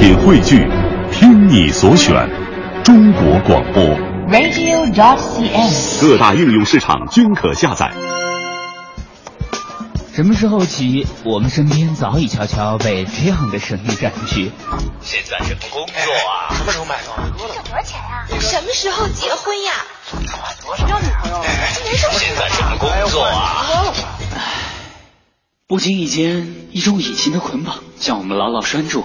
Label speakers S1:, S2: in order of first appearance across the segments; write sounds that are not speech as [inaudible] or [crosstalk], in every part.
S1: 品汇聚，听你所选，中国广播。
S2: radio.dot.cn，。
S1: 各大应用市场均可下载。
S3: 什么时候起，我们身边早已悄悄被这样的声音占据？现在什么工作啊？
S4: 什么时候买房？
S5: 这多少钱呀？什么时候结婚呀？
S4: 多少？要女朋友？
S3: 现在什么工作啊？不经意间，一种隐形的捆绑将我们牢牢拴住，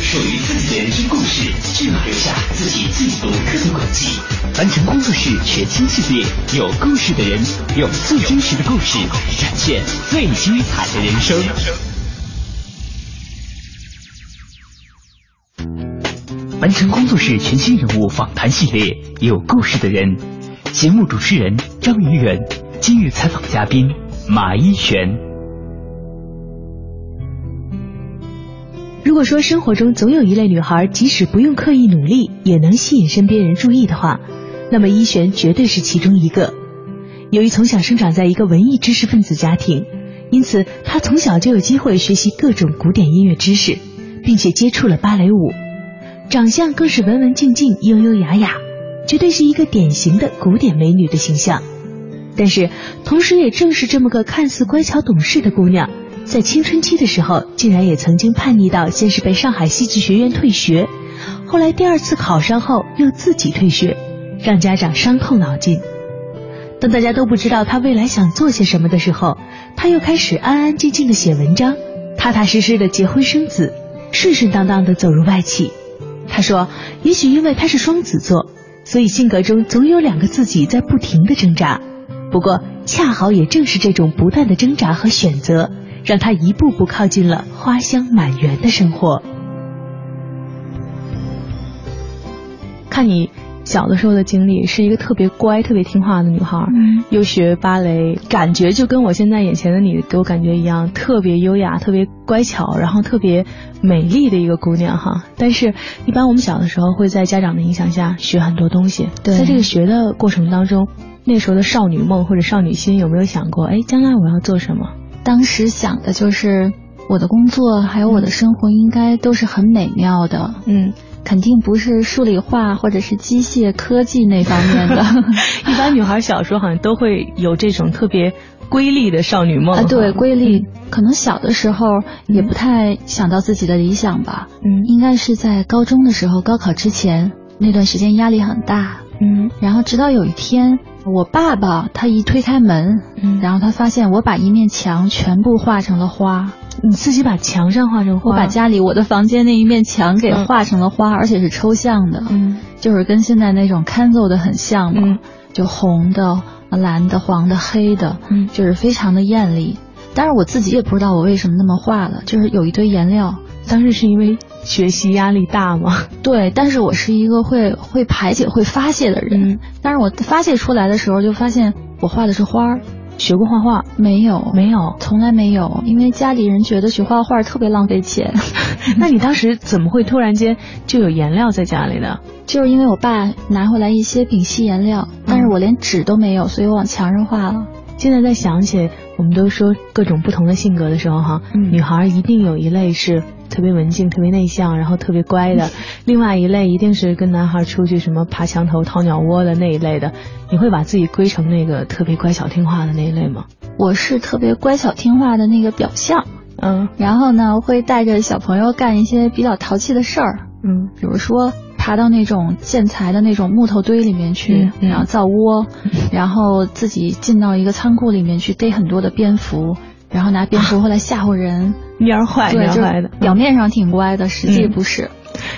S3: 属于自己的人生故事，就要留下自己最独特的轨迹。完成工作室全新系列，有故事的人，用最真实的故事展现最精彩的人生。完成工作室全新人物访谈系列，有故事的人。节目主持人张怡远，今日采访嘉宾马一璇。
S6: 如果说生活中总有一类女孩，即使不用刻意努力，也能吸引身边人注意的话，那么依璇绝对是其中一个。由于从小生长在一个文艺知识分子家庭，因此她从小就有机会学习各种古典音乐知识，并且接触了芭蕾舞，长相更是文文静静、优优雅雅。绝对是一个典型的古典美女的形象，但是同时也正是这么个看似乖巧懂事的姑娘，在青春期的时候，竟然也曾经叛逆到先是被上海戏剧学院退学，后来第二次考上后又自己退学，让家长伤透脑筋。当大家都不知道他未来想做些什么的时候，他又开始安安静静的写文章，踏踏实实的结婚生子，顺顺当当的走入外企。他说，也许因为他是双子座。所以性格中总有两个自己在不停的挣扎，不过恰好也正是这种不断的挣扎和选择，让他一步步靠近了花香满园的生活。
S7: 看你小的时候的经历，是一个特别乖、特别听话的女孩，
S6: 嗯，
S7: 又学芭蕾，感觉就跟我现在眼前的你给我感觉一样，特别优雅、特别乖巧，然后特别美丽的一个姑娘哈。但是，一般我们小的时候会在家长的影响下学很多东西，
S6: 对
S7: 在这个学的过程当中，那时候的少女梦或者少女心有没有想过，哎，将来我要做什么？
S8: 当时想的就是我的工作还有我的生活应该都是很美妙的，
S7: 嗯。
S8: 肯定不是数理化或者是机械科技那方面的。[laughs]
S7: 一般女孩小时候好像都会有这种特别瑰丽的少女梦
S8: 啊，对，瑰丽。
S7: 嗯、
S8: 可能小的时候也不太想到自己的理想吧。
S7: 嗯，
S8: 应该是在高中的时候，高考之前那段时间压力很大。
S7: 嗯，
S8: 然后直到有一天，我爸爸他一推开门，
S7: 嗯，
S8: 然后他发现我把一面墙全部画成了花。
S7: 你自己把墙上画成花，
S8: 我把家里我的房间那一面墙给画成了花，
S7: 嗯、
S8: 而且是抽象的，
S7: 嗯，
S8: 就是跟现在那种 Canva 的很像嘛，
S7: 嗯、
S8: 就红的、蓝的、黄的、黑的，
S7: 嗯，
S8: 就是非常的艳丽。但是我自己也不知道我为什么那么画了，就是有一堆颜料。
S7: 当时是因为学习压力大吗？
S8: 对，但是我是一个会会排解、会发泄的人，
S7: 嗯、
S8: 但是我发泄出来的时候，就发现我画的是花儿。
S7: 学过画画
S8: 没有？
S7: 没有，
S8: 从来没有。因为家里人觉得学画画特别浪费钱。[laughs]
S7: 那你当时怎么会突然间就有颜料在家里的？
S8: 就是因为我爸拿回来一些丙烯颜料，但是我连纸都没有，所以我往墙上画了。
S7: 现在在想起，我们都说各种不同的性格的时候，哈，
S8: 嗯、
S7: 女孩一定有一类是特别文静、特别内向，然后特别乖的；[laughs] 另外一类一定是跟男孩出去什么爬墙头、掏鸟窝的那一类的。你会把自己归成那个特别乖巧听话的那一类吗？
S8: 我是特别乖巧听话的那个表象，
S7: 嗯，
S8: 然后呢，会带着小朋友干一些比较淘气的事儿，
S7: 嗯，
S8: 比如说爬到那种建材的那种木头堆里面去，
S7: 嗯、
S8: 然后造窝，
S7: 嗯、[laughs]
S8: 然后自己进到一个仓库里面去逮很多的蝙蝠，然后拿蝙蝠回来吓唬人，
S7: 蔫坏，蔫坏的，
S8: 表面上挺乖的，实际不是。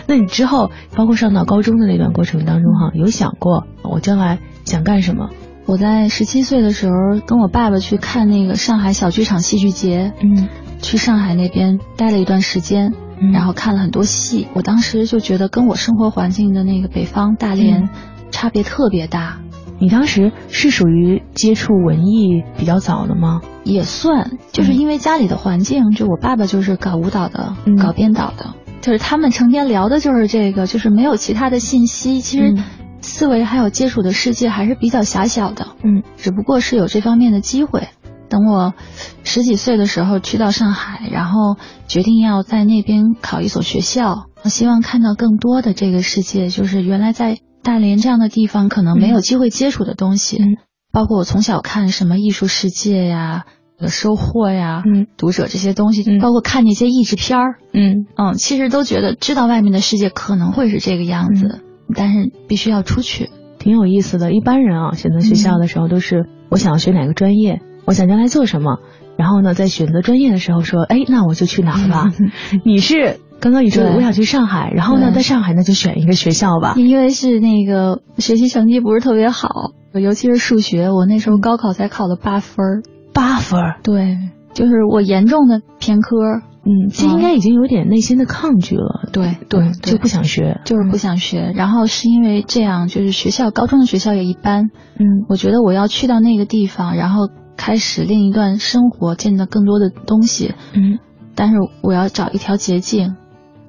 S7: 那你之后，包括上到高中的那段过程当中，哈，有想过我将来想干什么？
S8: 我在十七岁的时候，跟我爸爸去看那个上海小剧场戏剧节，
S7: 嗯，
S8: 去上海那边待了一段时间，
S7: 嗯。
S8: 然后看了很多戏。我当时就觉得跟我生活环境的那个北方大连
S7: 嗯。
S8: 差别特别大，
S7: 你当时是属于接触文艺比较早的吗？
S8: 也算就是因为家里的环境，就我爸爸就是搞舞蹈的，
S7: 嗯
S8: 搞编导的，就是他们成天聊的就是这个，就是没有其他的信息，其实
S7: 嗯
S8: 思维还有接触的世界还是比较狭小的。
S7: 嗯
S8: 只不过是有这方面的机会。等我十几岁的时候去到上海，然后决定要在那边考一所学校，希望看到更多的这个世界，就是原来在大连这样的地方可能没有机会接触的东西，
S7: 嗯。
S8: 包括我从小看什么艺术世界呀、呃收获呀、
S7: 嗯。
S8: 读者这些东西，
S7: 嗯。
S8: 包括看那些译制片儿，
S7: 嗯。
S8: 嗯，其实都觉得知道外面的世界可能会是这个样子，但是必须要出去。
S7: 挺有意思的。一般人啊，选择学校的时候都是我想要学哪个专业，我想将来做什么，然后呢，在选择专业的时候说，哎，那我就去哪儿吧。[laughs] 你是刚刚你说的我想去上海，然后呢，在上海那就选一个学校吧。
S8: 因为是那个学习成绩不是特别好，尤其是数学，我那时候高考才考了八分儿。
S7: 八分儿，
S8: 对，就是我严重的偏科，
S7: 嗯，其实应该已经有点内心的抗拒了。
S8: 对对
S7: 就不想学，
S8: 就是不想学。然后是因为这样，就是学校高中的学校也一般，
S7: 嗯
S8: 我觉得我要去到那个地方，然后开始另一段生活，见到更多的东西，
S7: 嗯。
S8: 但是我要找一条捷径。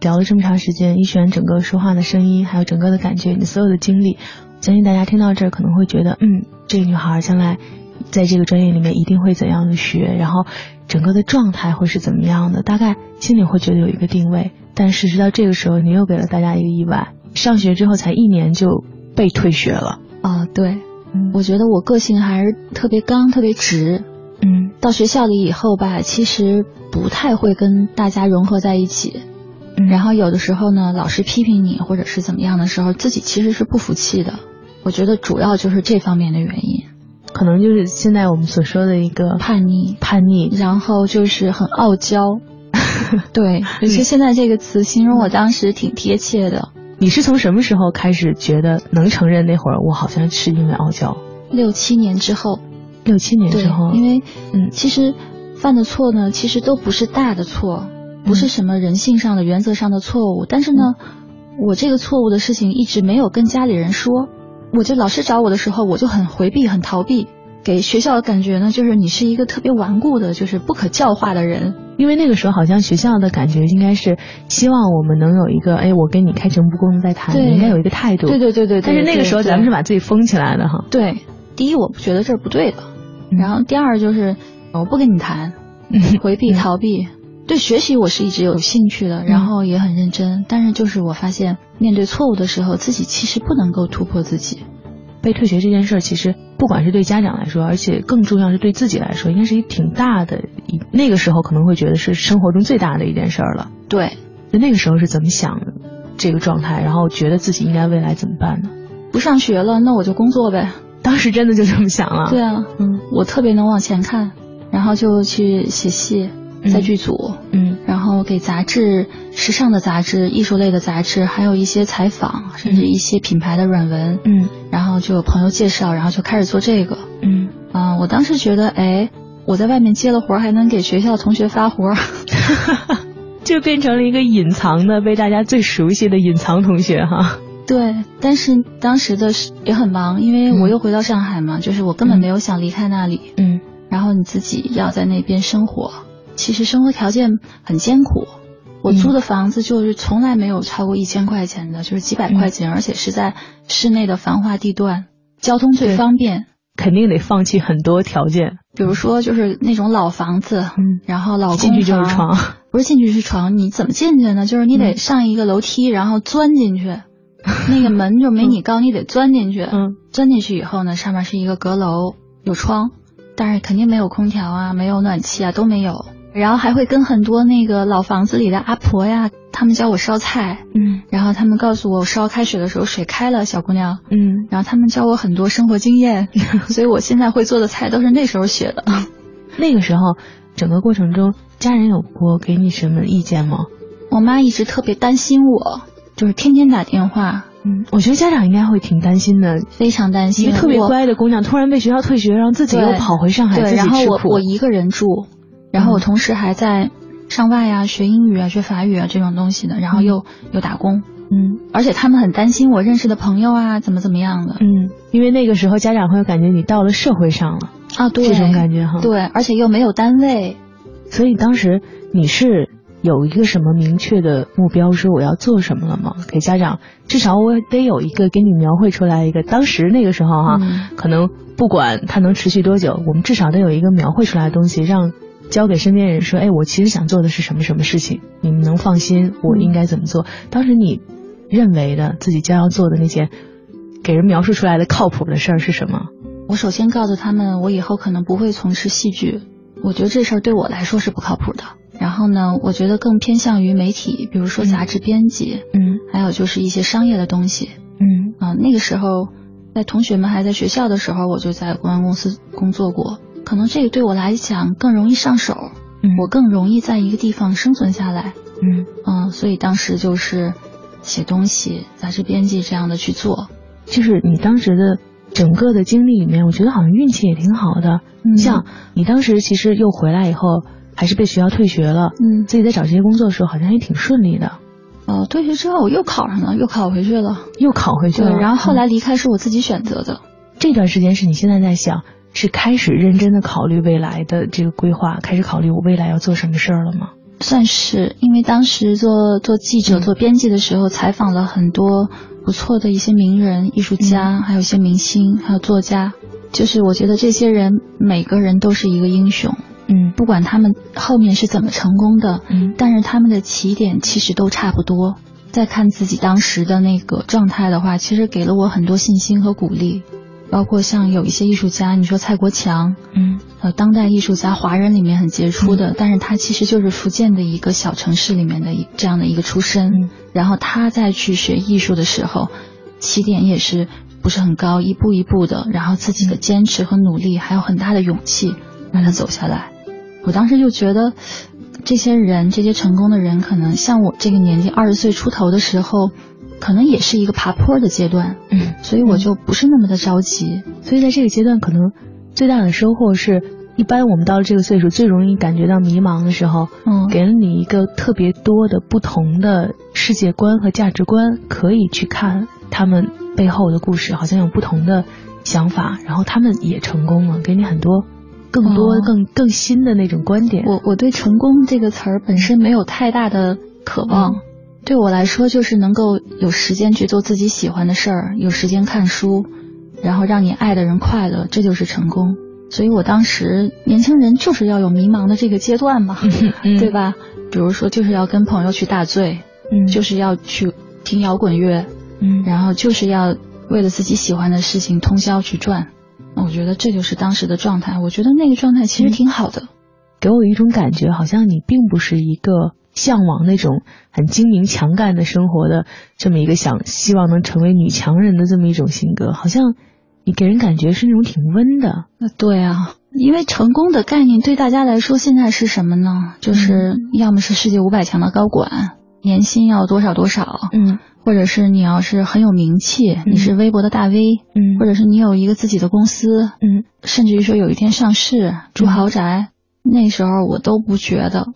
S7: 聊了这么长时间，一璇整个说话的声音，还有整个的感觉，你所有的经历，相信大家听到这儿可能会觉得，嗯，这个女孩将来在这个专业里面一定会怎样的学，然后整个的状态会是怎么样的，大概心里会觉得有一个定位。但是直到这个时候，你又给了大家一个意外，上学之后才一年就被退学了。
S8: 啊、对，
S7: 嗯
S8: 我觉得我个性还是特别刚，特别直。
S7: 嗯
S8: 到学校里以后吧，其实不太会跟大家融合在一起。
S7: 嗯
S8: 然后有的时候呢，老师批评你或者是怎么样的时候，自己其实是不服气的。我觉得主要就是这方面的原因，
S7: 可能就是现在我们所说的一个
S8: 叛逆，
S7: 叛逆。
S8: 然后就是很傲娇。[laughs] 对，其实现在这个词形容我当时挺贴切的。
S7: 你是从什么时候开始觉得能承认那会儿我好像是因为傲娇？
S8: 六七年之后，
S7: 六七年之后，，
S8: 因为
S7: 嗯
S8: 其实犯的错呢，其实都不是大的错，不是什么人性上的、原则上的错误。但是呢，我这个错误的事情一直没有跟家里人说。我就老师找我的时候，我就很回避、很逃避，给学校的感觉呢，就是你是一个特别顽固的，就是不可教化的人。
S7: 因为那个时候好像学校的感觉应该是希望我们能有一个，哎，我跟你开诚布公的在谈，你应该有一个态度。
S8: 对对对对对
S7: 但是那个时候咱们是把自己封起来的哈。
S8: 对，第一我不觉得这是不对的，
S7: 嗯
S8: 然后第二就是我不跟你谈，回避逃避。对学习我是一直有兴趣的，然后也很认真，但是就是我发现面对错误的时候，自己其实不能够突破自己。
S7: 被退学这件事儿，其实不管是对家长来说，而且更重要是对自己来说，应该是一挺大的一。那个时候可能会觉得是生活中最大的一件事儿了。
S8: 对，
S7: 就那个时候是怎么想这个状态，然后觉得自己应该未来怎么办呢？
S8: 不上学了，那我就工作呗。[laughs]
S7: 当时真的就这么想了。
S8: 对啊，
S7: 嗯
S8: 我特别能往前看，然后就去写戏，在剧组，
S7: 嗯。
S8: 然后给杂志、时尚的杂志、艺术类的杂志，还有一些采访，甚至一些品牌的软文，
S7: 嗯。
S8: 然后就有朋友介绍，然后就开始做这个。
S7: 嗯，
S8: 啊、我当时觉得，哎，我在外面接了活儿，还能给学校同学发活儿。[laughs]
S7: 就变成了一个隐藏的、被大家最熟悉的隐藏同学哈。
S8: 对，但是当时的是也很忙，因为我又回到上海嘛，就是我根本没有想离开那里。
S7: 嗯。
S8: 然后你自己要在那边生活，其实生活条件很艰苦。我租的房子就是从来没有超过一千块钱的，就是几百块钱，而且是在市内的繁华地段，交通最方便。
S7: 肯定得放弃很多条件。
S8: 比如说，就是那种老房子，
S7: 嗯
S8: 然后老公
S7: 进去就是床，
S8: 不是进去是床，你怎么进去呢？就是你得
S7: 嗯
S8: 上一个楼梯，然后钻进去，[laughs] 那个门就没你高，你得钻进去。
S7: 嗯，
S8: 钻进去以后呢，上面是一个阁楼，有窗，但是肯定没有空调啊，没有暖气啊，都没有。然后还会跟很多那个老房子里的阿婆呀，他们教我烧菜，
S7: 嗯
S8: 然后他们告诉我烧开水的时候水开了，小姑娘。
S7: 嗯，
S8: 然后他们教我很多生活经验，[laughs] 所以我现在会做的菜都是那时候学的。[laughs]
S7: 那个时候整个过程中，家人有过给你什么意见吗？
S8: 我妈一直特别担心我，就是天天打电话，
S7: 嗯，我觉得家长应该会挺担心的。
S8: 非常担心。
S7: 一个特别乖的姑娘突然被学校退学，然后自己又跑回上海自
S8: 对，
S7: 己
S8: 然后
S7: 吃苦。
S8: 我我一个人住，然后我
S7: 嗯
S8: 同时还在上外啊，学英语啊，学法语啊这种东西的，然后又又打工，
S7: 嗯，
S8: 而且他们很担心我认识的朋友啊，怎么怎么样的，
S7: 嗯，因为那个时候家长会感觉你到了社会上了
S8: 啊，对，
S7: 这种感觉哈，
S8: 对，而且又没有单位，
S7: 所以当时你是。有一个什么明确的目标，说我要做什么了吗？给家长至少我得有一个给你描绘出来一个。当时那个时候哈，可能不管它能持续多久，我们至少得有一个描绘出来的东西，让交给身边人说：“哎，我其实想做的是什么什么事情，你们能放心，我应该怎么做？”当时你认为的自己将要做的那些给人描述出来的靠谱的事儿是什么？
S8: 我首先告诉他们，我以后可能不会从事戏剧，我觉得这事儿对我来说是不靠谱的。然后呢，我觉得更偏向于媒体，比如说杂志编辑，
S7: 嗯，
S8: 还有就是一些商业的东西，
S7: 嗯
S8: 啊，那个时候在同学们还在学校的时候，我就在公关公司工作过，可能这个对我来讲更容易上手，
S7: 嗯，
S8: 我更容易在一个地方生存下来，
S7: 嗯
S8: 嗯，所以当时就是写东西、杂志编辑这样的去做，
S7: 就是你当时的整个的经历里面，我觉得好像运气也挺好的，像你当时其实又回来以后。还是被学校退学了，
S8: 嗯，
S7: 自己在找这些工作的时候好像也挺顺利的。
S8: 哦，退学之后我又考上了，又考回去了，
S7: 又考回去了。
S8: 然后后来离开是我自己选择的。
S7: 这段时间是你现在在想，是开始认真的考虑未来的这个规划，开始考虑我未来要做什么事儿了吗？
S8: 算是，因为当时做做记者、做编辑的时候，采访了很多不错的一些名人、艺术家，还有一些明星，还有作家。就是我觉得这些人每个人都是一个英雄。
S7: 嗯，
S8: 不管他们后面是怎么成功的，
S7: 嗯，
S8: 但是他们的起点其实都差不多。再看自己当时的那个状态的话，其实给了我很多信心和鼓励。包括像有一些艺术家，你说蔡国强，
S7: 嗯，
S8: 呃，当代艺术家，华人里面很杰出的，但是他其实就是福建的一个小城市里面的一这样的一个出身。然后他在去学艺术的时候，起点也是不是很高，一步一步的，然后自己的坚持和努力，还有很大的勇气，让他走下来。我当时就觉得，这些人，这些成功的人，可能像我这个年纪，二十岁出头的时候，可能也是一个爬坡的阶段，
S7: 嗯，
S8: 所以我就不是那么的着急。
S7: 所以在这个阶段，可能最大的收获是，一般我们到了这个岁数，最容易感觉到迷茫的时候，
S8: 嗯，
S7: 给了你一个特别多的不同的世界观和价值观，可以去看他们背后的故事，好像有不同的想法，然后他们也成功了，给你很多。更多、更更新的那种观点。
S8: 我我对成功这个词儿本身没有太大的渴望，对我来说就是能够有时间去做自己喜欢的事儿，有时间看书，然后让你爱的人快乐，这就是成功。所以我当时年轻人就是要有迷茫的这个阶段嘛，[laughs] 对吧？比如说就是要跟朋友去大醉，
S7: 嗯，
S8: 就是要去听摇滚乐，
S7: 嗯，
S8: 然后就是要为了自己喜欢的事情通宵去转。我觉得这就是当时的状态。我觉得那个状态其实挺好的，
S7: 给我一种感觉，好像你并不是一个向往那种很精明强干的生活的这么一个想希望能成为女强人的这么一种性格。好像你给人感觉是那种挺温的。
S8: 对啊，因为成功的概念对大家来说现在是什么呢？就是要么是世界五百强的高管，年薪要多少多少，
S7: 嗯。
S8: 或者是你要是很有名气，你是微博的大 V，
S7: 嗯，
S8: 或者是你有一个自己的公司，
S7: 嗯，
S8: 甚至于说有一天上市住豪宅，那时候我都不觉得。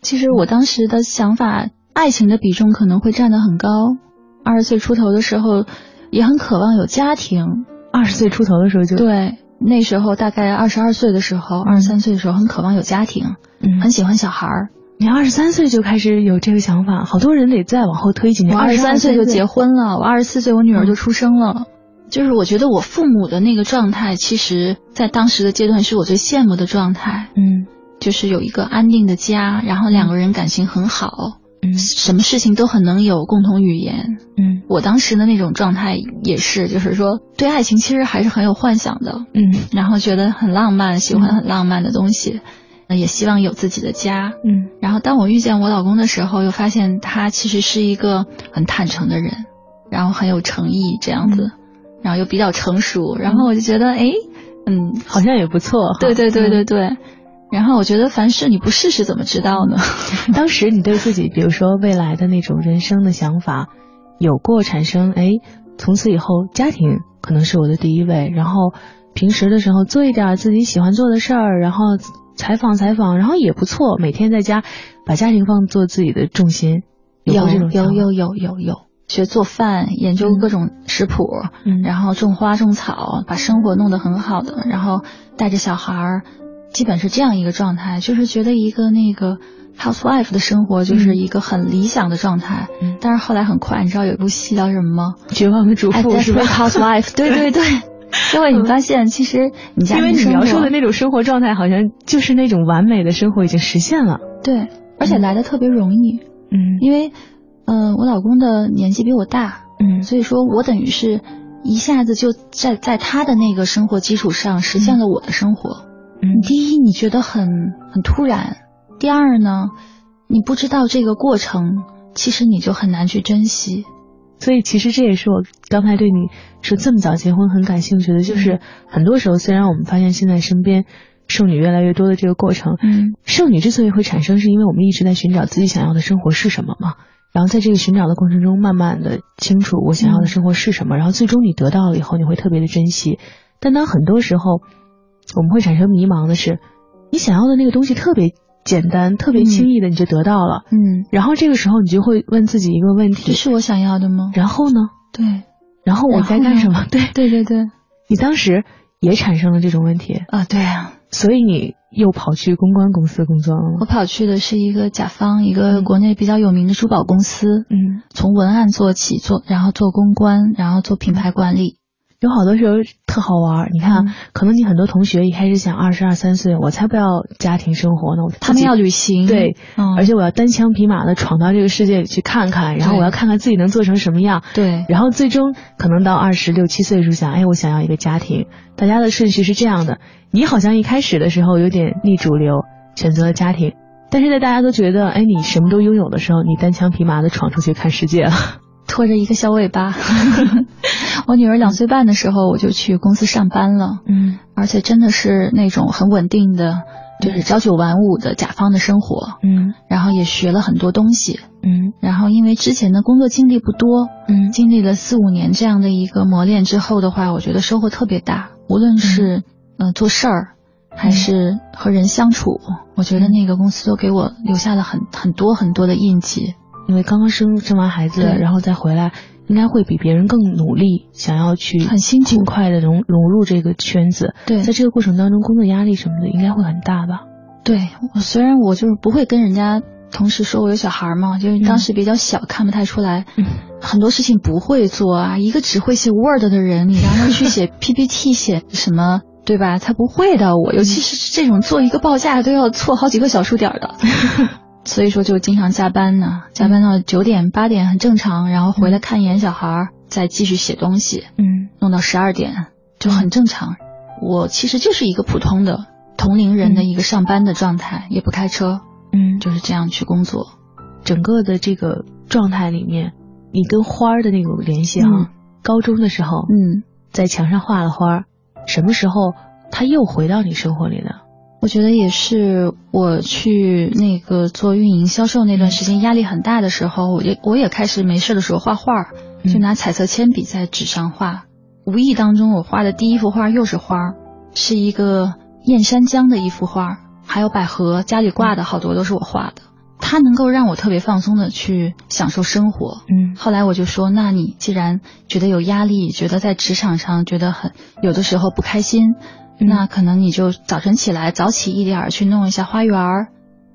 S8: 其实我当时的想法，爱情的比重可能会占得很高。二十岁出头的时候，也很渴望有家庭。
S7: 二十岁出头的时候就
S8: 对，那时候大概二十二岁的时候，二十三岁的时候很渴望有家庭，
S7: 嗯，
S8: 很喜欢小孩儿。
S7: 你二十三岁就开始有这个想法，好多人得再往后推几年。
S8: 我二十三岁就结婚了，我二十四岁我女儿就出生了。就是我觉得我父母的那个状态，其实在当时的阶段是我最羡慕的状态。
S7: 嗯，
S8: 就是有一个安定的家，然后两个人感情很好，
S7: 嗯，
S8: 什么事情都很能有共同语言。
S7: 嗯，
S8: 我当时的那种状态也是，就是说对爱情其实还是很有幻想的。
S7: 嗯，
S8: 然后觉得很浪漫，喜欢很浪漫的东西。也希望有自己的家，
S7: 嗯，
S8: 然后当我遇见我老公的时候，又发现他其实是一个很坦诚的人，然后很有诚意这样子，然后又比较成熟，然后我就觉得，哎，嗯，
S7: 好像也不错，
S8: 对对对对对，然后我觉得凡事你不试试怎么知道呢？[laughs]
S7: 当时你对自己，比如说未来的那种人生的想法，有过产生，哎，从此以后家庭可能是我的第一位，然后平时的时候做一点自己喜欢做的事儿，然后。采访采访，然后也不错，每天在家把家庭放做自己的重心。
S8: 有
S7: 这种
S8: 有有有有有，学做饭，研究各种食谱，
S7: 嗯，
S8: 然后种花种草，把生活弄得很好的，然后带着小孩儿，基本是这样一个状态，就是觉得一个那个 housewife 的生活就是一个很理想的状态。
S7: 嗯，
S8: 但是后来很快，你知道有一部戏叫什么吗？
S7: 绝望的主妇是吧
S8: ？housewife，对对 [laughs] 对。因为你发现，其实你家
S7: 因为你描述的那种生活状态，好像就是那种完美的生活已经实现了。
S8: 对，而且来的特别容易。
S7: 嗯，
S8: 因为，呃，我老公的年纪比我大，
S7: 嗯，
S8: 所以说我等于是一下子就在在他的那个生活基础上实现了我的生活。
S7: 嗯，
S8: 第一你觉得很很突然，第二呢，你不知道这个过程，其实你就很难去珍惜。
S7: 所以其实这也是我刚才对你说这么早结婚很感兴趣的，就是很多时候虽然我们发现现在身边剩女越来越多的这个过程，
S8: 嗯，
S7: 剩女之所以会产生，是因为我们一直在寻找自己想要的生活是什么嘛，然后在这个寻找的过程中，慢慢的清楚我想要的生活是什么，然后最终你得到了以后，你会特别的珍惜。但当很多时候我们会产生迷茫的是，你想要的那个东西特别。简单特别轻易的你就得到了，
S8: 嗯，
S7: 然后这个时候你就会问自己一个问题：
S8: 这是我想要的吗？
S7: 然后呢？
S8: 对，
S7: 然后我在干什么？[laughs] 对，
S8: 对对对，
S7: 你当时也产生了这种问题
S8: 啊？对啊，
S7: 所以你又跑去公关公司工作了吗？
S8: 我跑去的是一个甲方，一个国内比较有名的珠宝公司，
S7: 嗯，
S8: 从文案做起，做然后做公关，然后做品牌管理。
S7: 有好多时候特好玩，你看，可能你很多同学一开始想二十二三岁，我才不要家庭生活呢，我
S8: 他们要旅行，
S7: 对，
S8: 嗯、
S7: 而且我要单枪匹马的闯到这个世界里去看看，然后我要看看自己能做成什么样，
S8: 对，
S7: 然后最终可能到二十六七岁的时候想，哎，我想要一个家庭。大家的顺序是这样的，你好像一开始的时候有点逆主流，选择了家庭，但是在大家都觉得，哎，你什么都拥有的时候，你单枪匹马的闯出去看世界了。
S8: 拖着一个小尾巴，[laughs] 我女儿两岁半的时候，我就去公司上班了。
S7: 嗯，
S8: 而且真的是那种很稳定的，就是朝九晚五的甲方的生活。
S7: 嗯，
S8: 然后也学了很多东西。
S7: 嗯，
S8: 然后因为之前的工作经历不多，
S7: 嗯，
S8: 经历了四五年这样的一个磨练之后的话，我觉得收获特别大。无论是呃做事儿，还是和人相处，我觉得那个公司都给我留下了很很多很多的印记。
S7: 因为刚刚生生完孩子，然后再回来，应该会比别人更努力，想要去
S8: 很辛苦，
S7: 尽快的融融入这个圈子。
S8: 对，
S7: 在这个过程当中，工作压力什么的应该会很大吧？
S8: 对，我虽然我就是不会跟人家同事说我有小孩嘛，就是当时比较小，看不太出来，
S7: 嗯、
S8: 很多事情不会做啊。一个只会写 Word 的人，你让他去写 [laughs] PPT，写什么，对吧？他不会的。我尤其是这种做一个报价都要错好几个小数点的。[laughs] 所以说就经常加班呢，加班到九点八点很正常，然后回来看一眼小孩，再继续写东西，
S7: 嗯，
S8: 弄到十二点就很正常。我其实就是一个普通的同龄人的一个上班的状态，也不开车，
S7: 嗯，
S8: 就是这样去工作。
S7: 整个的这个状态里面，你跟花儿的那种联系啊，高中的时候，
S8: 嗯，
S7: 在墙上画了花，什么时候它又回到你生活里呢？
S8: 我觉得也是，我去那个做运营销售那段时间压力很大的时候，我也我也开始没事的时候画画，就拿彩色铅笔在纸上画。无意当中，我画的第一幅画又是花，是一个燕山江的一幅画，还有百合，家里挂的好多都是我画的。它能够让我特别放松的去享受生活。
S7: 嗯，
S8: 后来我就说，那你既然觉得有压力，觉得在职场上觉得很有的时候不开心。那可能你就早晨起来早起一点儿去弄一下花园儿。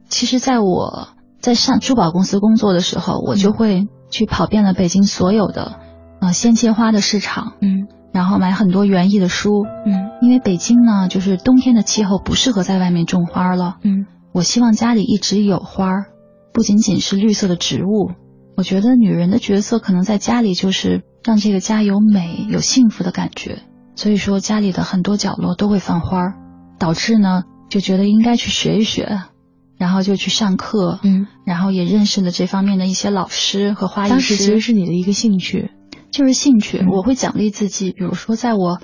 S8: 其实，在我在上珠宝公司工作的时候，我就会去跑遍了北京所有的呃鲜切花的市场，
S7: 嗯，
S8: 然后买很多园艺的书，
S7: 嗯，
S8: 因为北京呢，就是冬天的气候不适合在外面种花了，
S7: 嗯，
S8: 我希望家里一直有花儿，不仅仅是绿色的植物。我觉得女人的角色可能在家里就是让这个家有美、有幸福的感觉。所以说家里的很多角落都会放花，导致呢就觉得应该去学一学，然后就去上课，
S7: 嗯，
S8: 然后也认识了这方面的一些老师和花艺师。
S7: 当时其实是你的一个兴趣，
S8: 就是兴趣。我会奖励自己，比如说在我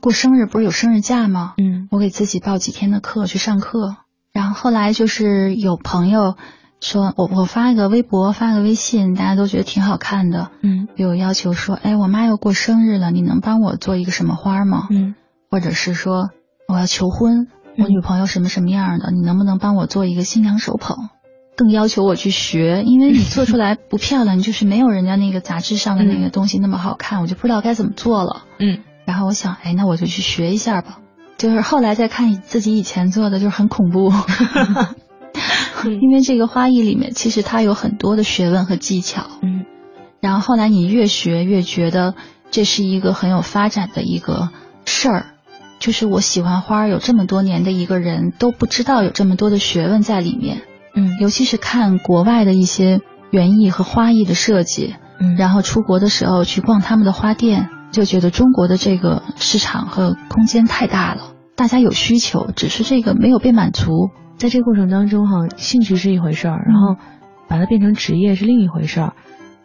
S8: 过生日不是有生日假吗？
S7: 嗯，
S8: 我给自己报几天的课去上课。然后后来就是有朋友说我我发一个微博发个微信，大家都觉得挺好看的，
S7: 嗯，
S8: 有要求说，哎，我妈要过生日了，你能帮我做一个什么花吗？
S7: 嗯，
S8: 或者是说我要求婚，我女朋友什么什么样的，你能不能帮我做一个新娘手捧？更要求我去学，因为你做出来不漂亮，就是没有人家那个杂志上的那个东西那么好看，我就不知道该怎么做了。
S7: 嗯，
S8: 然后我想，哎，那我就去学一下吧。就是后来再看自己以前做的，就是很恐怖。[laughs] 因为这个花艺里面其实它有很多的学问和技巧。
S7: 嗯，
S8: 然后后来你越学越觉得这是一个很有发展的一个事儿。就是我喜欢花有这么多年的一个人都不知道有这么多的学问在里面。
S7: 嗯，
S8: 尤其是看国外的一些园艺和花艺的设计。
S7: 嗯，
S8: 然后出国的时候去逛他们的花店，就觉得中国的这个市场和空间太大了，大家有需求，只是这个没有被满足。
S7: 在这个过程当中，哈，兴趣是一回事儿，然后把它变成职业是另一回事儿。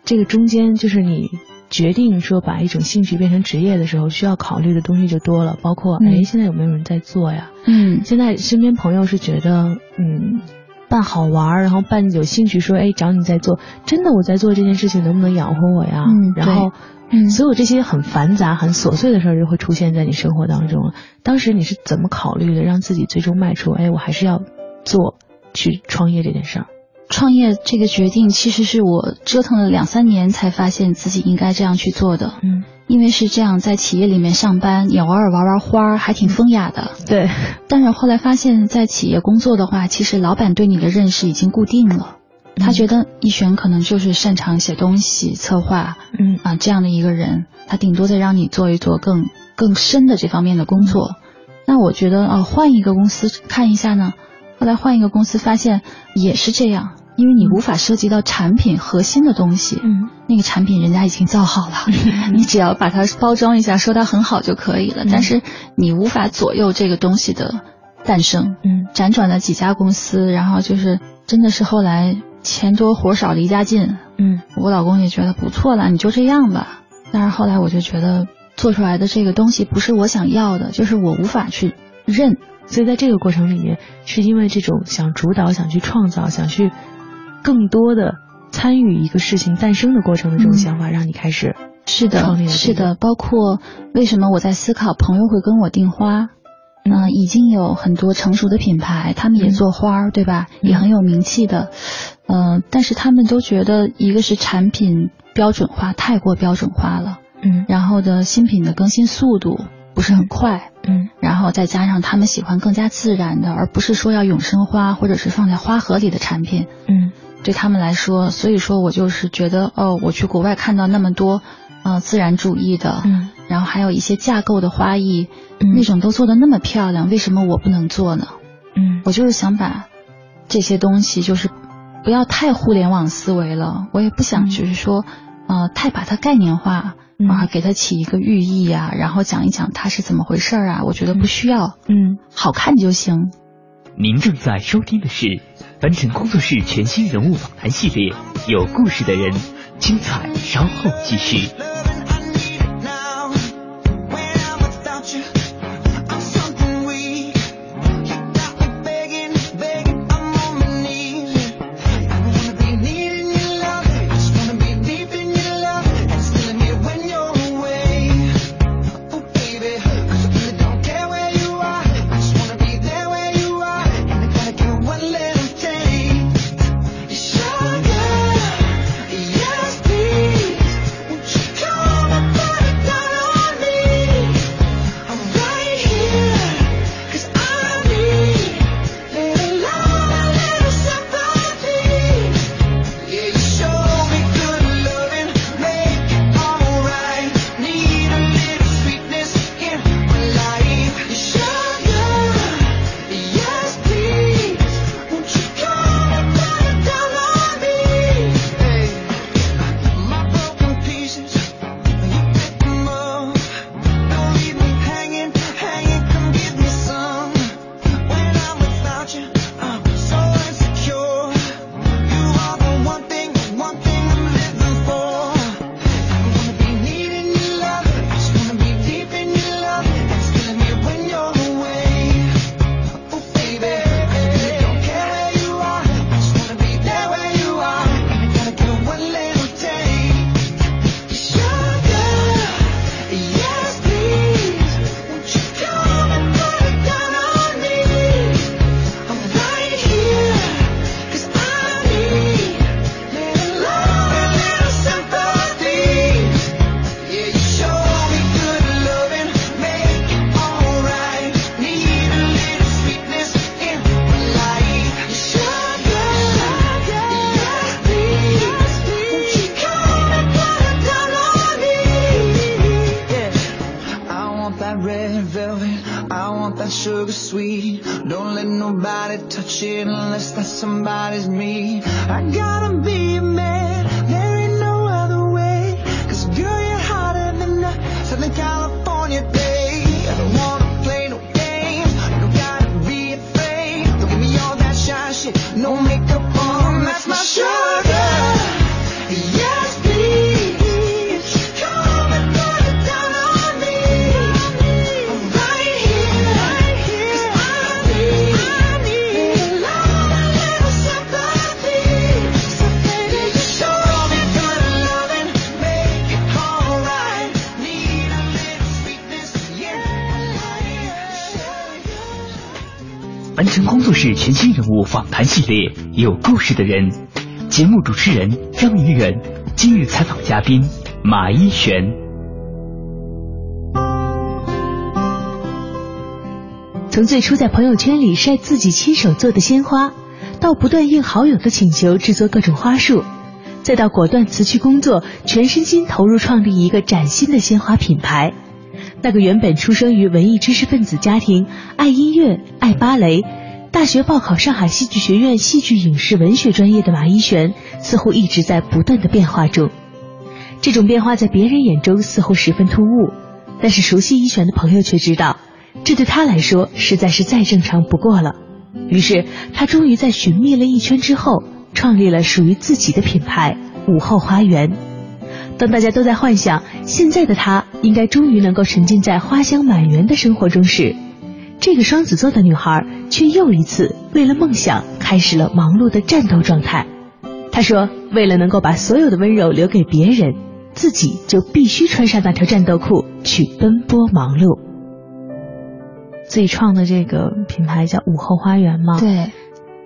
S7: 这个中间就是你决定说把一种兴趣变成职业的时候，需要考虑的东西就多了，包括哎，现在有没有人在做呀？
S8: 嗯，
S7: 现在身边朋友是觉得嗯，办好玩，然后办有兴趣说哎，找你在做，真的我在做这件事情能不能养活我呀？
S8: 嗯，
S7: 然后。
S8: 嗯，
S7: 所有这些很繁杂、很琐碎的事儿就会出现在你生活当中。当时你是怎么考虑的，让自己最终迈出？哎，我还是要做去创业这件事儿。
S8: 创业这个决定，其实是我折腾了两三年才发现自己应该这样去做的。
S7: 嗯，
S8: 因为是这样，在企业里面上班，也偶尔玩玩花，还挺风雅的。[laughs]
S7: 对。
S8: 但是后来发现，在企业工作的话，其实老板对你的认识已经固定了。他觉得一璇可能就是擅长写东西、策划，
S7: 嗯
S8: 啊这样的一个人，他顶多再让你做一做更更深的这方面的工作。那我觉得啊，换一个公司看一下呢。后来换一个公司发现也是这样，因为你无法涉及到产品核心的东西，
S7: 嗯，
S8: 那个产品人家已经造好了，[laughs] 你只要把它包装一下，说它很好就可以了。但是你无法左右这个东西的诞生。
S7: 嗯，
S8: 辗转了几家公司，然后就是真的是后来。钱多活少离家近，
S7: 嗯，
S8: 我老公也觉得不错了，你就这样吧。但是后来我就觉得做出来的这个东西不是我想要的，就是我无法去认。
S7: 所以在这个过程里面，是因为这种想主导、想去创造、想去更多的参与一个事情诞生的过程的这种想法，让你开始
S8: 是的，是的。包括为什么我在思考朋友会跟我订花，那，已经有很多成熟的品牌，他们也做花儿，对吧？也很有名气的。嗯，但是他们都觉得，一个是产品标准化太过标准化了，
S7: 嗯，
S8: 然后的新品的更新速度不是很快，
S7: 嗯，
S8: 然后再加上他们喜欢更加自然的，而不是说要永生花或者是放在花盒里的产品，
S7: 嗯，
S8: 对他们来说，所以说我就是觉得，哦，我去国外看到那么多，呃，自然主义的，
S7: 嗯，
S8: 然后还有一些架构的花艺，
S7: 嗯，
S8: 那种都做的那么漂亮，为什么我不能做呢？
S7: 嗯，
S8: 我就是想把这些东西就是。不要太互联网思维了，我也不想就是说，呃，太把它概念化啊，给它起一个寓意啊，然后讲一讲它是怎么回事啊，我觉得不需要，
S7: 嗯，
S8: 好看就行。
S3: 您正在收听的是凡尘工作室全新人物访谈系列，有故事的人，精彩稍后继续。是全新人物访谈系列，有故事的人。节目主持人张怡远，今日采访嘉宾马一璇。
S6: 从最初在朋友圈里晒自己亲手做的鲜花，到不断应好友的请求制作各种花束，再到果断辞去工作，全身心投入创立一个崭新的鲜花品牌。那个原本出生于文艺知识分子家庭，爱音乐、爱芭蕾，大学报考上海戏剧学院戏剧影视文学专业的马一璇，似乎一直在不断的变化中。这种变化在别人眼中似乎十分突兀，但是熟悉一璇的朋友却知道，这对他来说实在是再正常不过了。于是，他终于在寻觅了一圈之后，创立了属于自己的品牌——午后花园。当大家都在幻想现在的他应该终于能够沉浸在花香满园的生活中时，这个双子座的女孩却又一次为了梦想开始了忙碌的战斗状态。他说：“为了能够把所有的温柔留给别人，自己就必须穿上那条战斗裤去奔波忙碌。”
S7: 自己创的这个品牌叫午后花园吗？
S8: 对，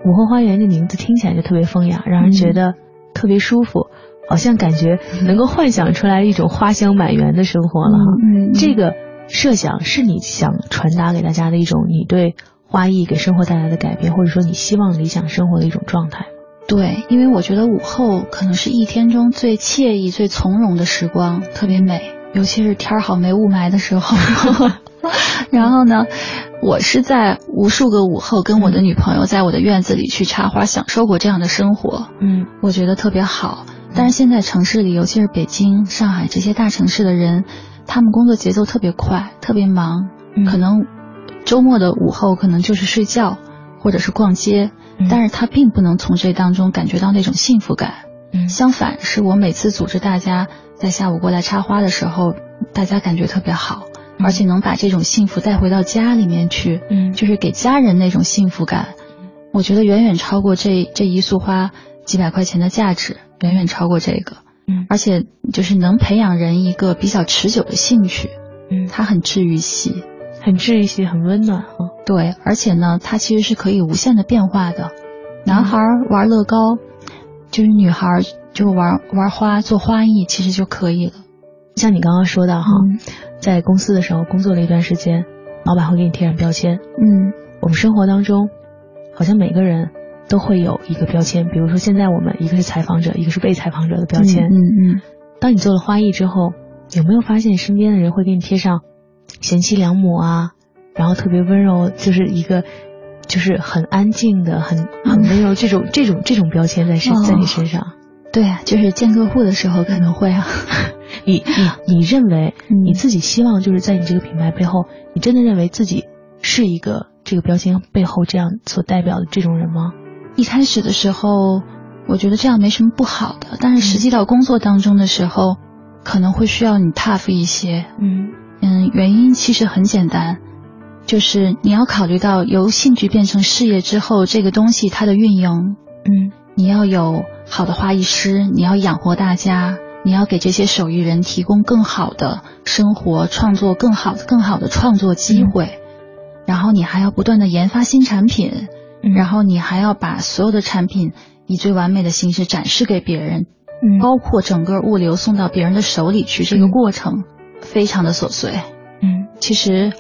S7: 午后花园这名字听起来就特别风雅，让人觉得特别舒服，好像感觉能够幻想出来一种花香满园的生活了哈。
S8: 嗯，
S7: 这个设想是你想传达给大家的一种你对花艺给生活带来的改变，或者说你希望理想生活的一种状态。
S8: 对，因为我觉得午后可能是一天中最惬意、最从容的时光，特别美，尤其是天儿好没雾霾的时候。[laughs] 然后呢，我是在无数个午后跟我的女朋友在我的院子里去插花，享受过这样的生活。
S7: 嗯，
S8: 我觉得特别好。但是现在城市里，尤其是北京、上海这些大城市的人，他们工作节奏特别快，特别忙，
S7: 嗯
S8: 可能周末的午后可能就是睡觉或者是逛街，
S7: 嗯。
S8: 但是他并不能从这当中感觉到那种幸福感。
S7: 嗯。
S8: 相反，是我每次组织大家在下午过来插花的时候，大家感觉特别好，而且能把这种幸福带回到家里面去，
S7: 嗯。
S8: 就是给家人那种幸福感，我觉得远远超过这这一束花几百块钱的价值，远远超过这个。
S7: 嗯。
S8: 而且就是能培养人一个比较持久的兴趣，
S7: 嗯，
S8: 它很治愈系，
S7: 很治愈系，很温暖哈。
S8: 对，而且呢，它其实是可以无限的变化的。男孩玩乐高，就是女孩就玩玩花做花艺，其实就可以了。
S7: 像你刚刚说到哈，
S8: 嗯
S7: 在公司的时候工作了一段时间，老板会给你贴上标签。
S8: 嗯
S7: 我们生活当中，好像每个人都会有一个标签，比如说现在我们一个是采访者，一个是被采访者的标签。
S8: 嗯嗯
S7: 当你做了花艺之后，有没有发现身边的人会给你贴上贤妻良母啊，然后特别温柔，就是一个就是很安静的、很很温柔这种这种这种标签在身
S8: 哦
S7: 在你身上？
S8: 对啊，就是见客户的时候可能会啊。[laughs]
S7: 你你你认为
S8: 嗯
S7: 你自己希望就是在你这个品牌背后，你真的认为自己是一个这个标签背后这样所代表的这种人吗？
S8: 一开始的时候，我觉得这样没什么不好的，但是实际到工作当中的时候，可能会需要你 tough 一些。
S7: 嗯
S8: 嗯，原因其实很简单，就是你要考虑到由兴趣变成事业之后，这个东西它的运营，
S7: 嗯
S8: 你要有好的花艺师，你要养活大家，你要给这些手艺人提供更好的生活，创作更好更好的创作机会，然后你还要不断的研发新产品，
S7: 嗯。
S8: 然后你还要把所有的产品以最完美的形式展示给别人，
S7: 嗯。
S8: 包括整个物流送到别人的手里去，这个过程非常的琐碎。
S7: 嗯。
S8: 其实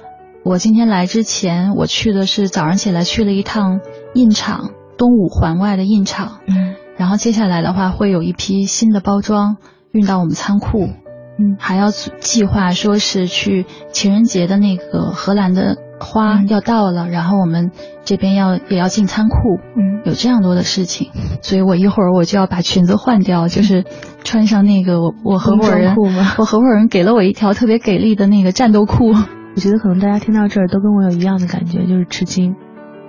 S8: 我今天来之前，我去的是早上起来去了一趟印厂，东五环外的印厂，
S7: 嗯。
S8: 然后接下来的话会有一批新的包装运到我们仓库，
S7: 嗯。
S8: 还要计划说是去情人节的那个荷兰的花要到了，然后我们这边要也要进仓库，
S7: 嗯，
S8: 有这样多的事情，所以我一会儿我就要把裙子换掉，就是 [laughs] 穿上那个我我合伙人我合伙人给了我一条特别给力的那个战斗裤。
S7: 我觉得可能大家听到这儿都跟我有一样的感觉，就是吃惊。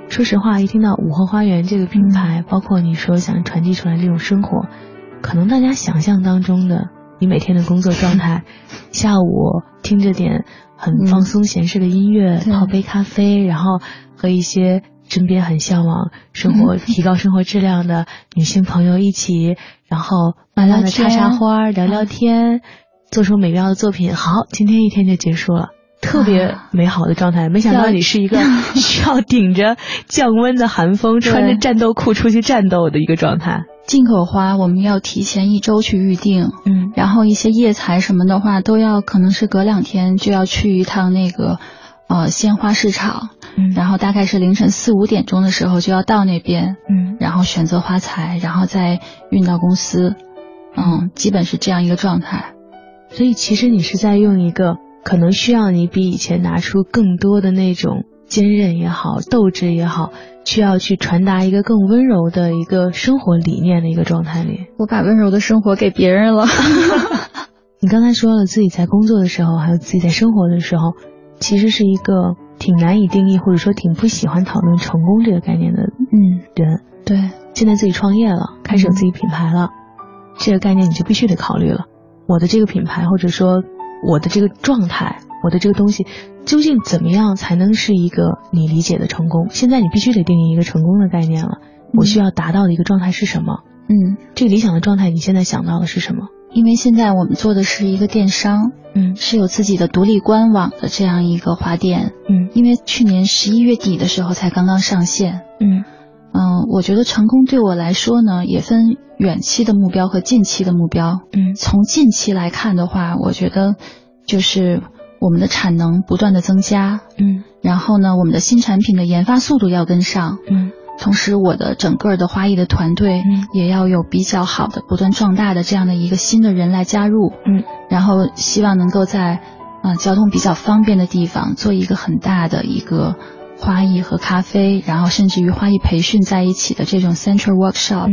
S7: 说实话，一听到午后花园这个品牌，包括你说想传递出来这种生活，可能大家想象当中的你每天的工作状态，[laughs] 下午听着点很放松闲适的音乐，泡杯咖啡，然后和一些身边很向往生活、提高生活质量的女性朋友一起，然后慢慢的插插花、聊聊天，做出美妙的作品。好，今天一天就结束了。特别美好的状态，没想到你是一个 [laughs] 需要顶着降温的寒风，穿着战斗裤出去战斗的一个状态。
S8: 进口花我们要提前一周去预定，
S7: 嗯，
S8: 然后一些叶材什么的话，都要可能是隔两天就要去一趟那个呃鲜花市场，
S7: 嗯，
S8: 然后大概是凌晨四五点钟的时候就要到那边，
S7: 嗯，
S8: 然后选择花材，然后再运到公司，嗯，基本是这样一个状态。
S7: 所以其实你是在用一个。可能需要你比以前拿出更多的那种坚韧也好、斗志也好，需要去传达一个更温柔的一个生活理念的一个状态里。
S8: 我把温柔的生活给别人了。[laughs]
S7: 你刚才说了自己在工作的时候，还有自己在生活的时候，其实是一个挺难以定义，或者说挺不喜欢讨论成功这个概念的
S8: 嗯
S7: 人。
S8: 对，
S7: 现在自己创业了，开始有自己品牌了，这个概念你就必须得考虑了。我的这个品牌，或者说。我的这个状态，我的这个东西，究竟怎么样才能是一个你理解的成功？现在你必须得定义一个成功的概念了。我需要达到的一个状态是什么？
S8: 嗯，
S7: 这个理想的状态，你现在想到的是什么？
S8: 因为现在我们做的是一个电商，
S7: 嗯，
S8: 是有自己的独立官网的这样一个花店，
S7: 嗯，
S8: 因为去年十一月底的时候才刚刚上线，
S7: 嗯
S8: 嗯，我觉得成功对我来说呢，也分。远期的目标和近期的目标，
S7: 嗯，
S8: 从近期来看的话，我觉得就是我们的产能不断的增加，
S7: 嗯，
S8: 然后呢，我们的新产品的研发速度要跟上，
S7: 嗯，
S8: 同时我的整个的花艺的团队也要有比较好的不断壮大的这样的一个新的人来加入，
S7: 嗯，
S8: 然后希望能够在啊交通比较方便的地方做一个很大的一个花艺和咖啡，然后甚至于花艺培训在一起的这种 central workshop。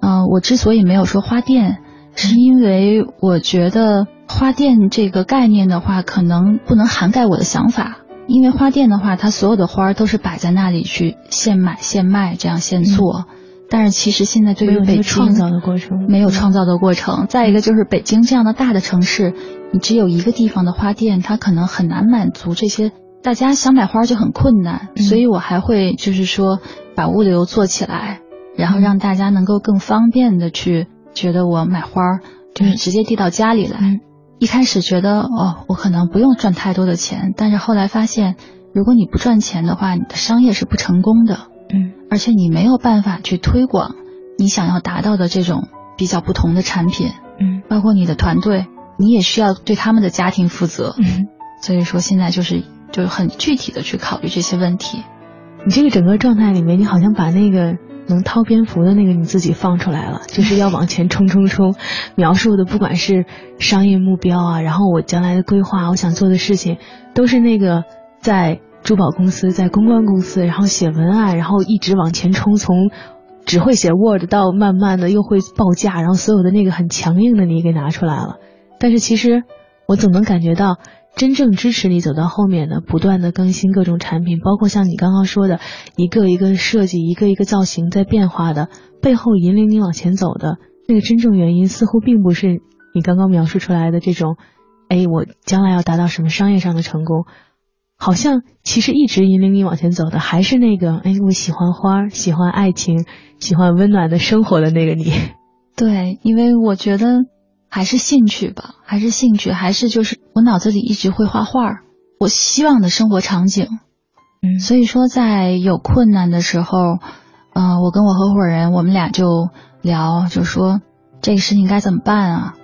S8: 嗯，我之所以没有说花店，是因为我觉得花店这个概念的话，可能不能涵盖我的想法。因为花店的话，它所有的花都是摆在那里去现买现卖，这样现做。但是其实现在对于北京
S7: 创造的过程
S8: 没有创造的过程。再一个就是北京这样的大的城市，你只有一个地方的花店，它可能很难满足这些大家想买花就很困难。所以我还会就是说把物流做起来。然后让大家能够更方便的去觉得我买花儿就是直接递到家里来。一开始觉得哦，我可能不用赚太多的钱，但是后来发现，如果你不赚钱的话，你的商业是不成功的。
S7: 嗯，
S8: 而且你没有办法去推广你想要达到的这种比较不同的产品。
S7: 嗯，
S8: 包括你的团队，你也需要对他们的家庭负责。
S7: 嗯，
S8: 所以说现在就是就是很具体的去考虑这些问题。
S7: 你这个整个状态里面，你好像把那个。能掏蝙蝠的那个你自己放出来了，[laughs] 就是要往前冲冲冲。描述的不管是商业目标啊，然后我将来的规划，我想做的事情，都是那个在珠宝公司、在公关公司，然后写文案，然后一直往前冲，从只会写 Word 到慢慢的又会报价，然后所有的那个很强硬的你给拿出来了。但是其实我总能感觉到。真正支持你走到后面的，不断的更新各种产品，包括像你刚刚说的，一个一个设计，一个一个造型在变化的背后引领你往前走的那个真正原因，似乎并不是你刚刚描述出来的这种，哎，我将来要达到什么商业上的成功，好像其实一直引领你往前走的还是那个，哎，我喜欢花，喜欢爱情，喜欢温暖的生活的那个你。
S8: 对，因为我觉得。还是兴趣吧，还是兴趣，还是就是我脑子里一直会画画，我希望的生活场景。
S7: 嗯，
S8: 所以说在有困难的时候，嗯，我跟我合伙人，我们俩就聊，就说这个事情该怎么办啊？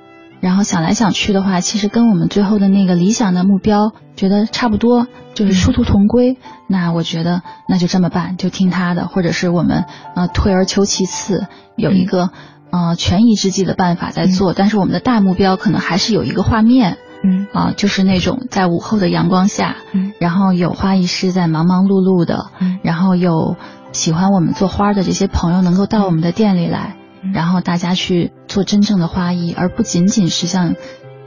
S8: 然后想来想去的话，其实跟我们最后的那个理想的目标觉得差不多，就是殊途同归。那我觉得那就这么办，就听他的，或者是我们呃退而求其次，有一个。呃，权宜之计的办法在做，但是我们的大目标可能还是有一个画面，
S7: 嗯。
S8: 啊，就是那种在午后的阳光下，
S7: 嗯。
S8: 然后有花艺师在忙忙碌碌的，
S7: 嗯。
S8: 然后有喜欢我们做花的这些朋友能够到我们的店里来，
S7: 嗯。
S8: 然后大家去做真正的花艺，而不仅仅是像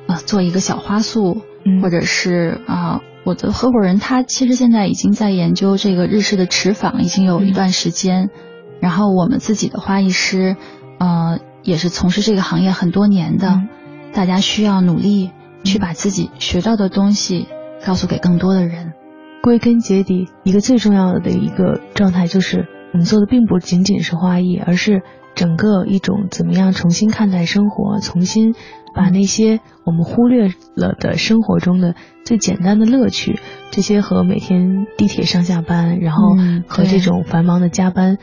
S8: 啊做一个小花束，
S7: 嗯。
S8: 或者是啊。我的合伙人他其实现在已经在研究这个日式的池坊，已经有一段时间。然后我们自己的花艺师，呃，也是从事这个行业很多年的。
S7: 嗯
S8: 大家需要努力去把自己学到的东西告诉给更多的人。
S7: 归根结底，一个最重要的一个状态就是，我们做的并不仅仅是花艺，而是整个一种怎么样重新看待生活，重新把那些我们忽略了的生活中的最简单的乐趣，这些和每天地铁上下班，然后
S8: 嗯
S7: 和这种繁忙的加班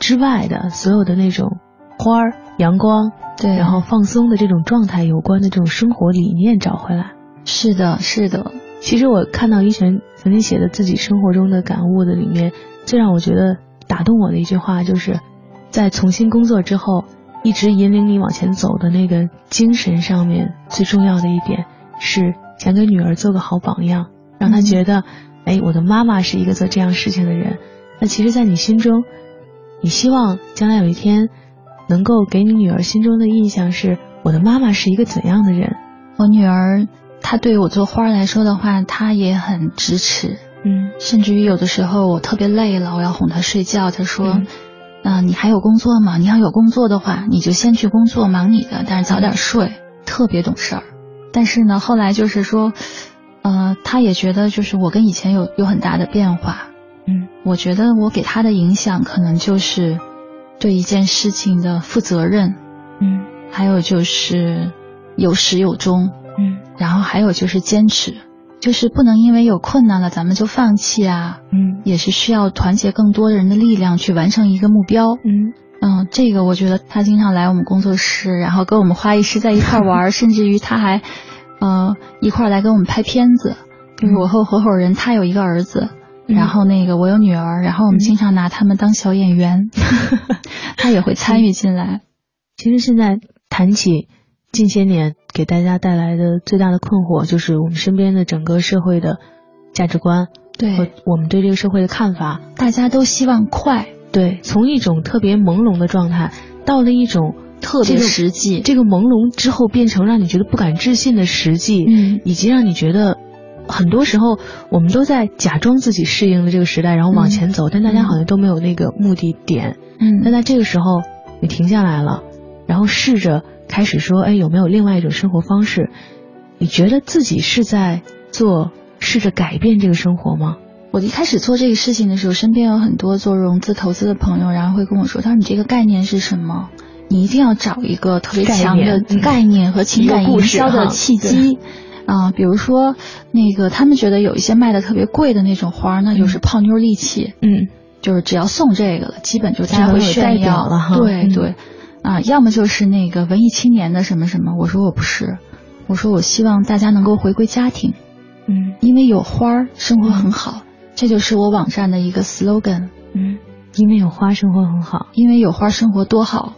S7: 之外的所有的那种花儿、阳光，
S8: 对
S7: 然后放松的这种状态有关的这种生活理念找回来。
S8: 是的，是的，
S7: 其实我看到一璇曾经写的自己生活中的感悟的里面，最让我觉得打动我的一句话，就是在重新工作之后，一直引领你往前走的那个精神上面，最重要的一点是想给女儿做个好榜样，让她觉得，哎，我的妈妈是一个做这样事情的人。那其实，在你心中，你希望将来有一天，能够给你女儿心中的印象是，我的妈妈是一个怎样的人？
S8: 我女儿她对我做花来说的话，她也很支持。
S7: 嗯
S8: 甚至于有的时候我特别累了，我要哄她睡觉，她说：“
S7: 嗯
S8: 嗯、你还有工作吗？你要有工作的话，你就先去工作，忙你的，但是早点睡。”特别懂事儿。但是呢，后来就是说，呃，她也觉得就是我跟以前有有很大的变化。
S7: 嗯
S8: 我觉得我给她的影响可能就是对一件事情的负责任，
S7: 嗯
S8: 还有就是有始有终，
S7: 嗯
S8: 然后还有就是坚持，就是不能因为有困难了咱们就放弃啊。
S7: 嗯
S8: 也是需要团结更多的人的力量去完成一个目标。
S7: 嗯
S8: 嗯，这个我觉得他经常来我们工作室，然后跟我们花艺师在一块玩，[laughs] 甚至于他还，呃，一块来跟我们拍片子。就是我和合伙人，他有一个儿子，
S7: 嗯
S8: 然后那个我有女儿，然后我们经常拿他们当小演员，[laughs] 他也会参与进来。
S7: 其实现在谈起近些年给大家带来的最大的困惑，就是我们身边的整个社会的价值观
S8: 对和，
S7: 我们对这个社会的看法。
S8: 大家都希望快，
S7: 对，从一种特别朦胧的状态，到了一种
S8: 特别
S7: 这个
S8: 实际。
S7: 这个朦胧之后变成让你觉得不敢置信的实际，
S8: 嗯
S7: 以及让你觉得很多时候我们都在假装自己适应了这个时代，然后往前走，但大家好像都没有那个目的点。
S8: 嗯，
S7: 那在这个时候，你停下来了，然后试着开始说，哎，有没有另外一种生活方式？你觉得自己是在做试着改变这个生活吗？
S8: 我一开始做这个事情的时候，身边有很多做融资投资的朋友，然后会跟我说：“他说你这个概念是什么？你一定要找一个特别强的
S7: 概念
S8: 和情感
S7: 故
S8: 营销的契机。”啊，比如说那个，他们觉得有一些卖的特别贵的那种花儿，那就是泡妞利器，
S7: 嗯
S8: 就是只要送这个了，基本就大家会炫耀
S7: 了
S8: 对对，啊，要么就是那个文艺青年的什么什么。我说我不是，我说我希望大家能够回归家庭。
S7: 嗯
S8: 因为有花儿，生活很好，这就是我网站的一个 slogan。
S7: 嗯，因为有花，生活很好。
S8: 因为有花，生活多好，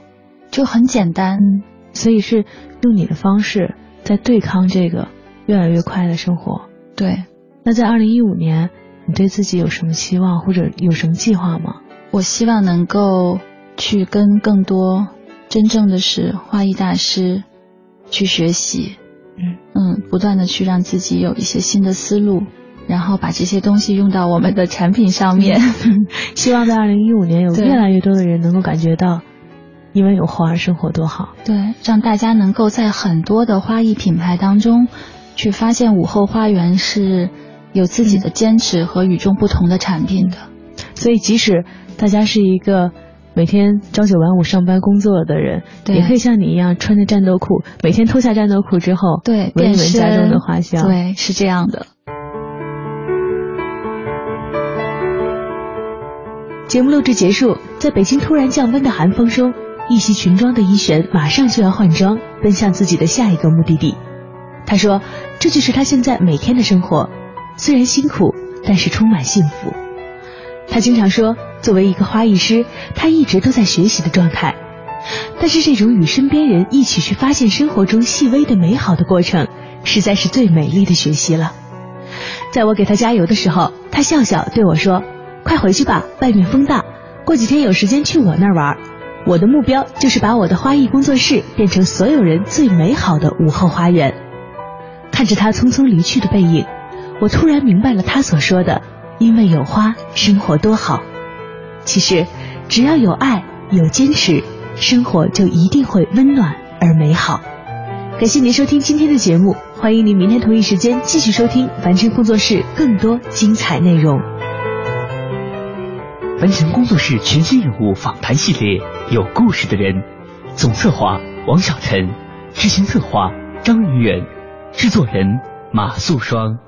S8: 就很简单。
S7: 嗯，所以是用你的方式在对抗这个越来越快的生活。
S8: 对，
S7: 那在二零一五年，你对自己有什么希望或者有什么计划吗？
S8: 我希望能够去跟更多真正的是花艺大师去学习，
S7: 嗯
S8: 嗯，不断的去让自己有一些新的思路，然后把这些东西用到我们的产品上面。[laughs]
S7: 希望在二零一五年有越来越多的人能够感觉到，因为有花儿，生活多好。
S8: 对，让大家能够在很多的花艺品牌当中，去发现午后花园是有自己的坚持和与众不同的产品的。
S7: 所以，即使大家是一个每天朝九晚五上班工作的人，也可以像你一样穿着战斗裤，每天脱下战斗裤之后，
S8: 对，
S7: 闻一闻家中的花香。
S8: 对，是这样的。
S6: 节目录制结束，在北京突然降温的寒风中，一袭裙装的一璇马上就要换装，奔向自己的下一个目的地。他说：“这就是他现在每天的生活，虽然辛苦，但是充满幸福。”他经常说，作为一个花艺师，他一直都在学习的状态。但是这种与身边人一起去发现生活中细微的美好的过程，
S7: 实在是最美丽的学习了。在我给他加油的时候，他笑笑对我说：“快回去吧，外面风大，过几天有时间去我那儿玩。我的目标就是把我的花艺工作室变成所有人最美好的午后花园。”看着他匆匆离去的背影，我突然明白了他所说的：“因为有花，生活多好。”其实，只要有爱，有坚持，生活就一定会温暖而美好。感谢您收听今天的节目，欢迎您明天同一时间继续收听凡尘工作室更多精彩内容。
S3: 凡尘工作室全新人物访谈系列，有故事的人，总策划王小晨，执行策划张云远，制作人马素双。